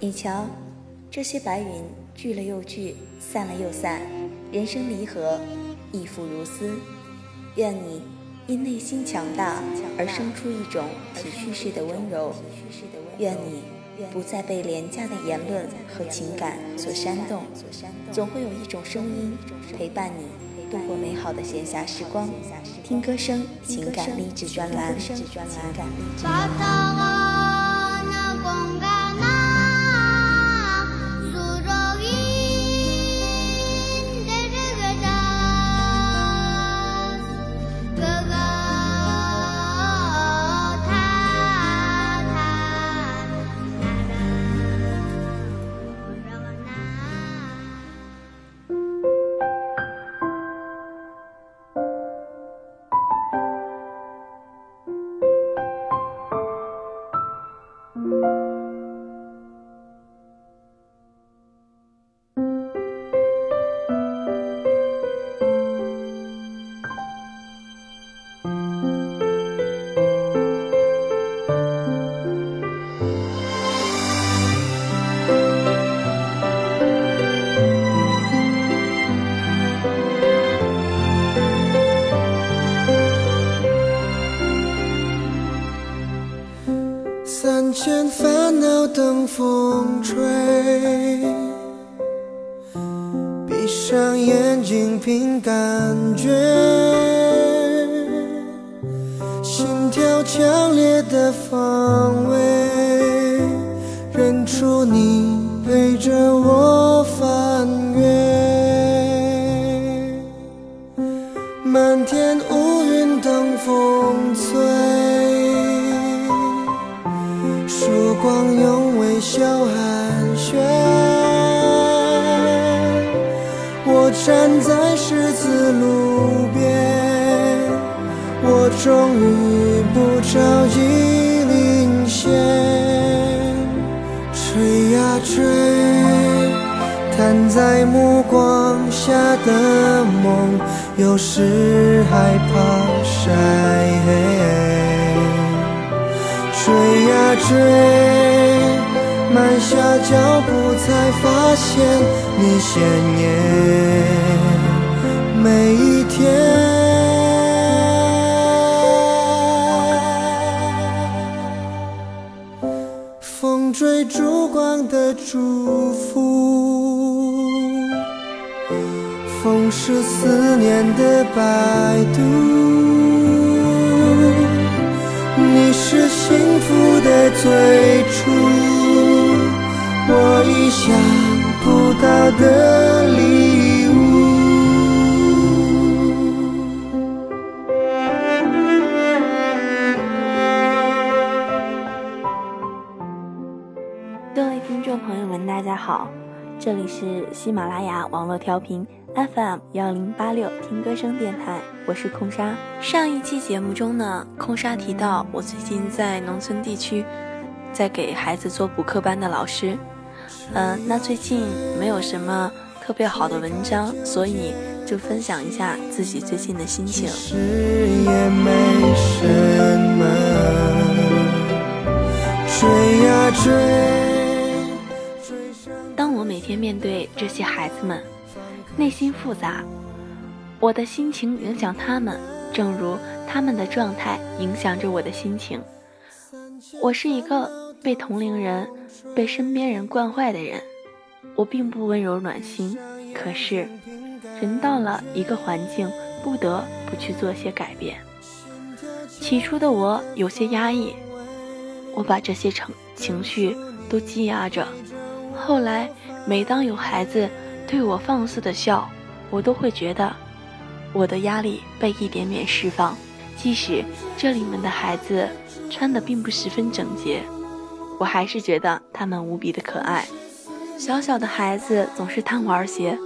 你瞧，这些白云聚了又聚，散了又散，人生离合，亦复如斯。愿你因内心强大而生出一种体恤式的温柔。愿你不再被廉价的言论和情感所煽动。总会有一种声音陪伴你度过美好的闲暇时光。听歌声，情感励志专栏。等 说你陪着我追，摊在目光下的梦，有时害怕晒黑，追呀追。慢下脚步，才发现你鲜艳每一天。追逐光的祝福，风是思念的摆渡，你是幸福的最初。我意想不到的听众朋友们，大家好，这里是喜马拉雅网络调频 FM 幺零八六听歌声电台，我是空沙。上一期节目中呢，空沙提到我最近在农村地区，在给孩子做补课班的老师。嗯，那最近没有什么特别好的文章，所以就分享一下自己最近的心情。追呀追天面对这些孩子们，内心复杂，我的心情影响他们，正如他们的状态影响着我的心情。我是一个被同龄人。被身边人惯坏的人，我并不温柔暖心。可是，人到了一个环境，不得不去做些改变。起初的我有些压抑，我把这些情情绪都积压着。后来，每当有孩子对我放肆的笑，我都会觉得我的压力被一点点释放。即使这里面的孩子穿的并不十分整洁。我还是觉得他们无比的可爱。小小的孩子总是贪玩些，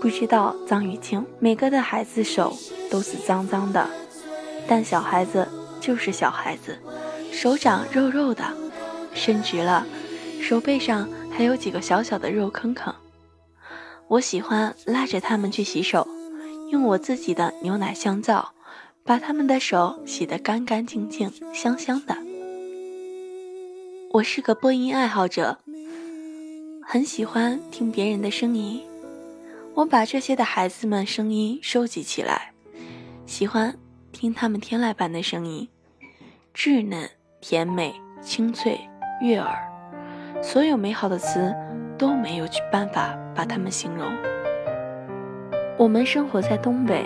不知道脏与清。每个的孩子手都是脏脏的，但小孩子就是小孩子，手掌肉肉的，伸直了，手背上还有几个小小的肉坑坑。我喜欢拉着他们去洗手，用我自己的牛奶香皂，把他们的手洗得干干净净、香香的。我是个播音爱好者，很喜欢听别人的声音，我把这些的孩子们声音收集起来，喜欢听他们天籁般的声音，稚嫩、甜美、清脆、悦耳，所有美好的词都没有去办法把它们形容。我们生活在东北，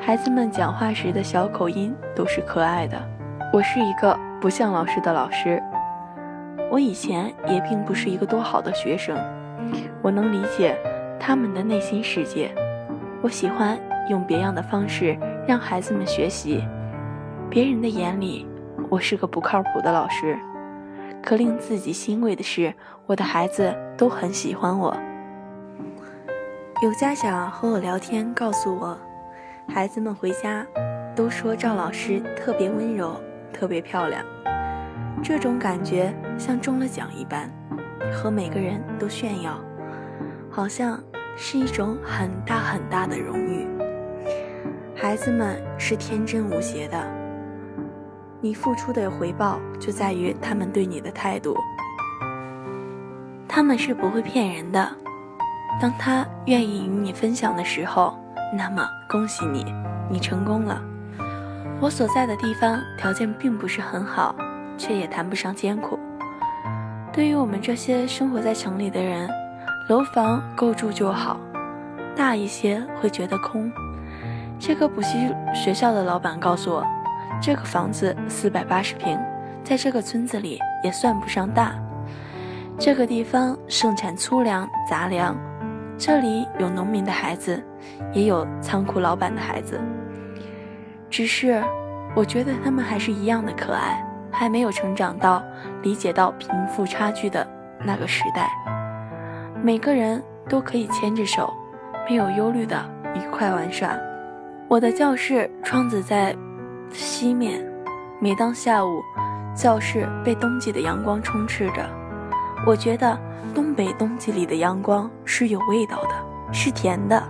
孩子们讲话时的小口音都是可爱的。我是一个不像老师的老师。我以前也并不是一个多好的学生，我能理解他们的内心世界。我喜欢用别样的方式让孩子们学习。别人的眼里，我是个不靠谱的老师，可令自己欣慰的是，我的孩子都很喜欢我。有家长和我聊天，告诉我，孩子们回家都说赵老师特别温柔，特别漂亮。这种感觉像中了奖一般，和每个人都炫耀，好像是一种很大很大的荣誉。孩子们是天真无邪的，你付出的回报就在于他们对你的态度。他们是不会骗人的，当他愿意与你分享的时候，那么恭喜你，你成功了。我所在的地方条件并不是很好。却也谈不上艰苦。对于我们这些生活在城里的人，楼房够住就好，大一些会觉得空。这个补习学校的老板告诉我，这个房子四百八十平，在这个村子里也算不上大。这个地方盛产粗粮杂粮，这里有农民的孩子，也有仓库老板的孩子。只是，我觉得他们还是一样的可爱。还没有成长到理解到贫富差距的那个时代，每个人都可以牵着手，没有忧虑的愉快玩耍。我的教室窗子在西面，每当下午，教室被冬季的阳光充斥着，我觉得东北冬季里的阳光是有味道的，是甜的。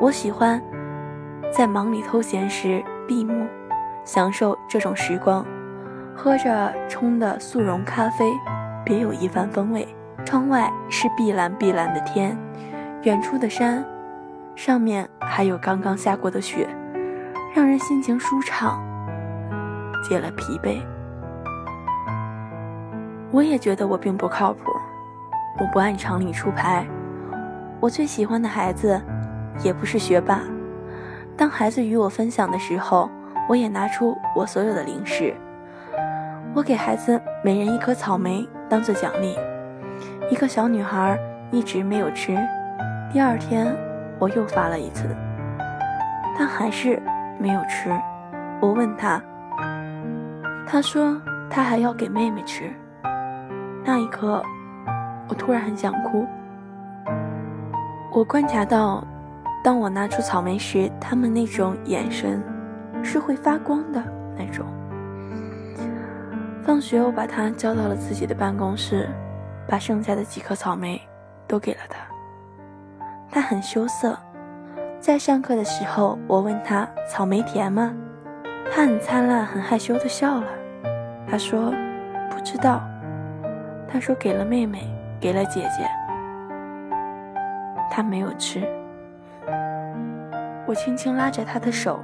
我喜欢在忙里偷闲时闭目，享受这种时光。喝着冲的速溶咖啡，别有一番风味。窗外是碧蓝碧蓝的天，远处的山，上面还有刚刚下过的雪，让人心情舒畅，解了疲惫。我也觉得我并不靠谱，我不按常理出牌。我最喜欢的孩子，也不是学霸。当孩子与我分享的时候，我也拿出我所有的零食。我给孩子每人一颗草莓当做奖励，一个小女孩一直没有吃。第二天我又发了一次，她还是没有吃。我问她，他说他还要给妹妹吃。那一刻，我突然很想哭。我观察到，当我拿出草莓时，他们那种眼神是会发光的那种。放学，我把他叫到了自己的办公室，把剩下的几颗草莓都给了他。他很羞涩。在上课的时候，我问他：“草莓甜吗？”他很灿烂、很害羞的笑了。他说：“不知道。”他说：“给了妹妹，给了姐姐。”他没有吃。我轻轻拉着他的手，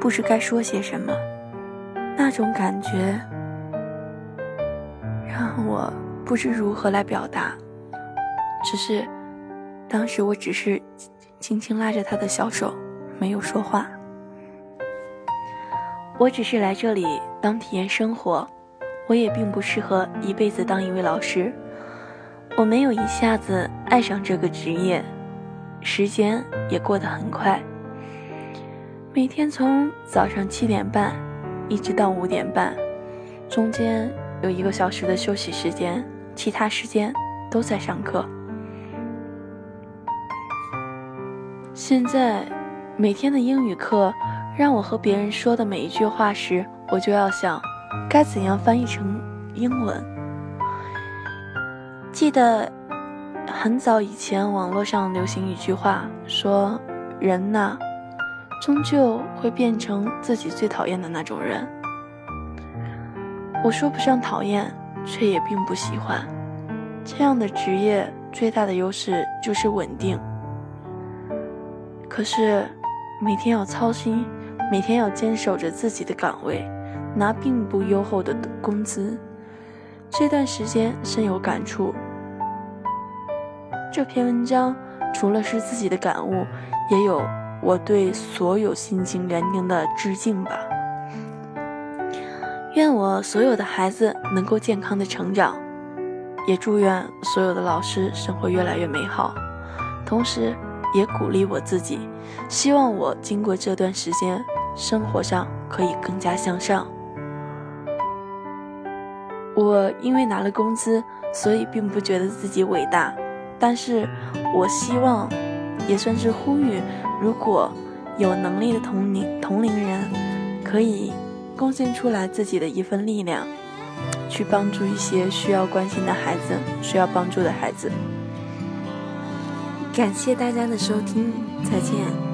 不知该说些什么。那种感觉让我不知如何来表达，只是当时我只是轻轻拉着他的小手，没有说话。我只是来这里当体验生活，我也并不适合一辈子当一位老师，我没有一下子爱上这个职业，时间也过得很快，每天从早上七点半。一直到五点半，中间有一个小时的休息时间，其他时间都在上课。现在每天的英语课，让我和别人说的每一句话时，我就要想，该怎样翻译成英文。记得很早以前，网络上流行一句话，说人呐。终究会变成自己最讨厌的那种人。我说不上讨厌，却也并不喜欢。这样的职业最大的优势就是稳定。可是，每天要操心，每天要坚守着自己的岗位，拿并不优厚的工资，这段时间深有感触。这篇文章除了是自己的感悟，也有我对所有心情园丁的致敬吧。愿我所有的孩子能够健康的成长。也祝愿所有的老师生活越来越美好，同时也鼓励我自己，希望我经过这段时间，生活上可以更加向上。我因为拿了工资，所以并不觉得自己伟大，但是我希望，也算是呼吁，如果有能力的同龄同龄人，可以贡献出来自己的一份力量。去帮助一些需要关心的孩子，需要帮助的孩子。感谢大家的收听，再见。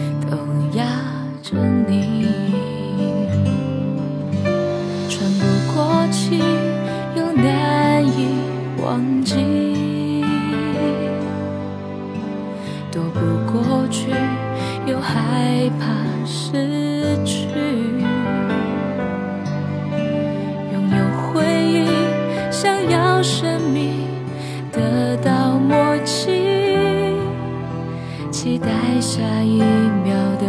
着你。喘不过气，又难以忘记，躲不过去，又害怕失去。拥有回忆，想要生命得到默契，期待下一秒的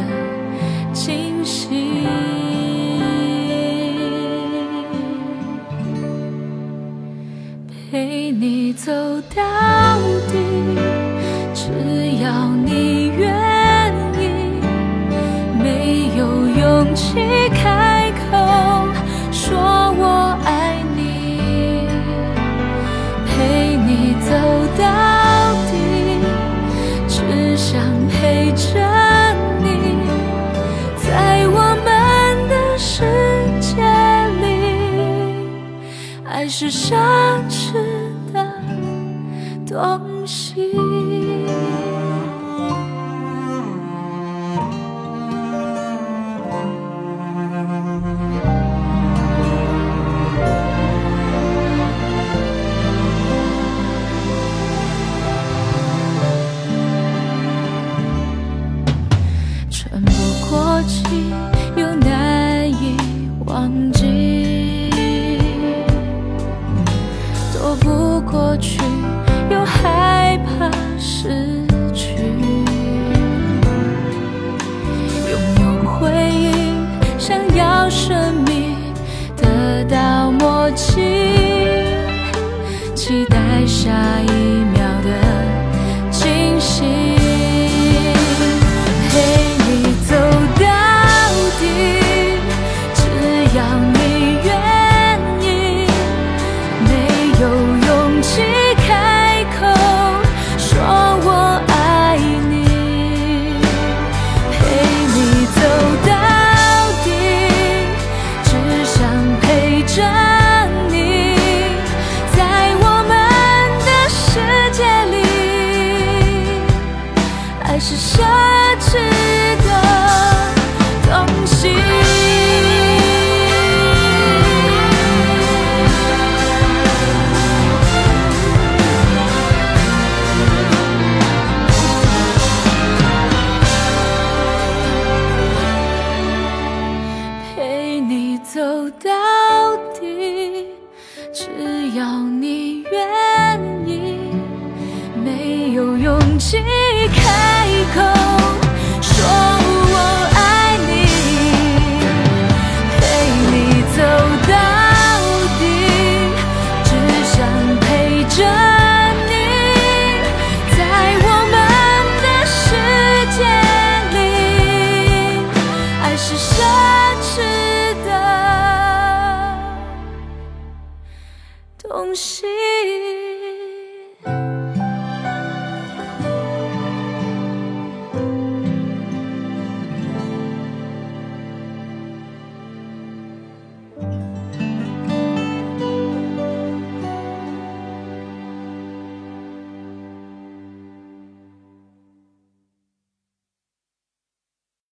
是什神秘得到默契期待下一走到底只要你愿意没有勇气开口说我爱你陪你走到底只想陪着你在我们的世界里。爱是什心。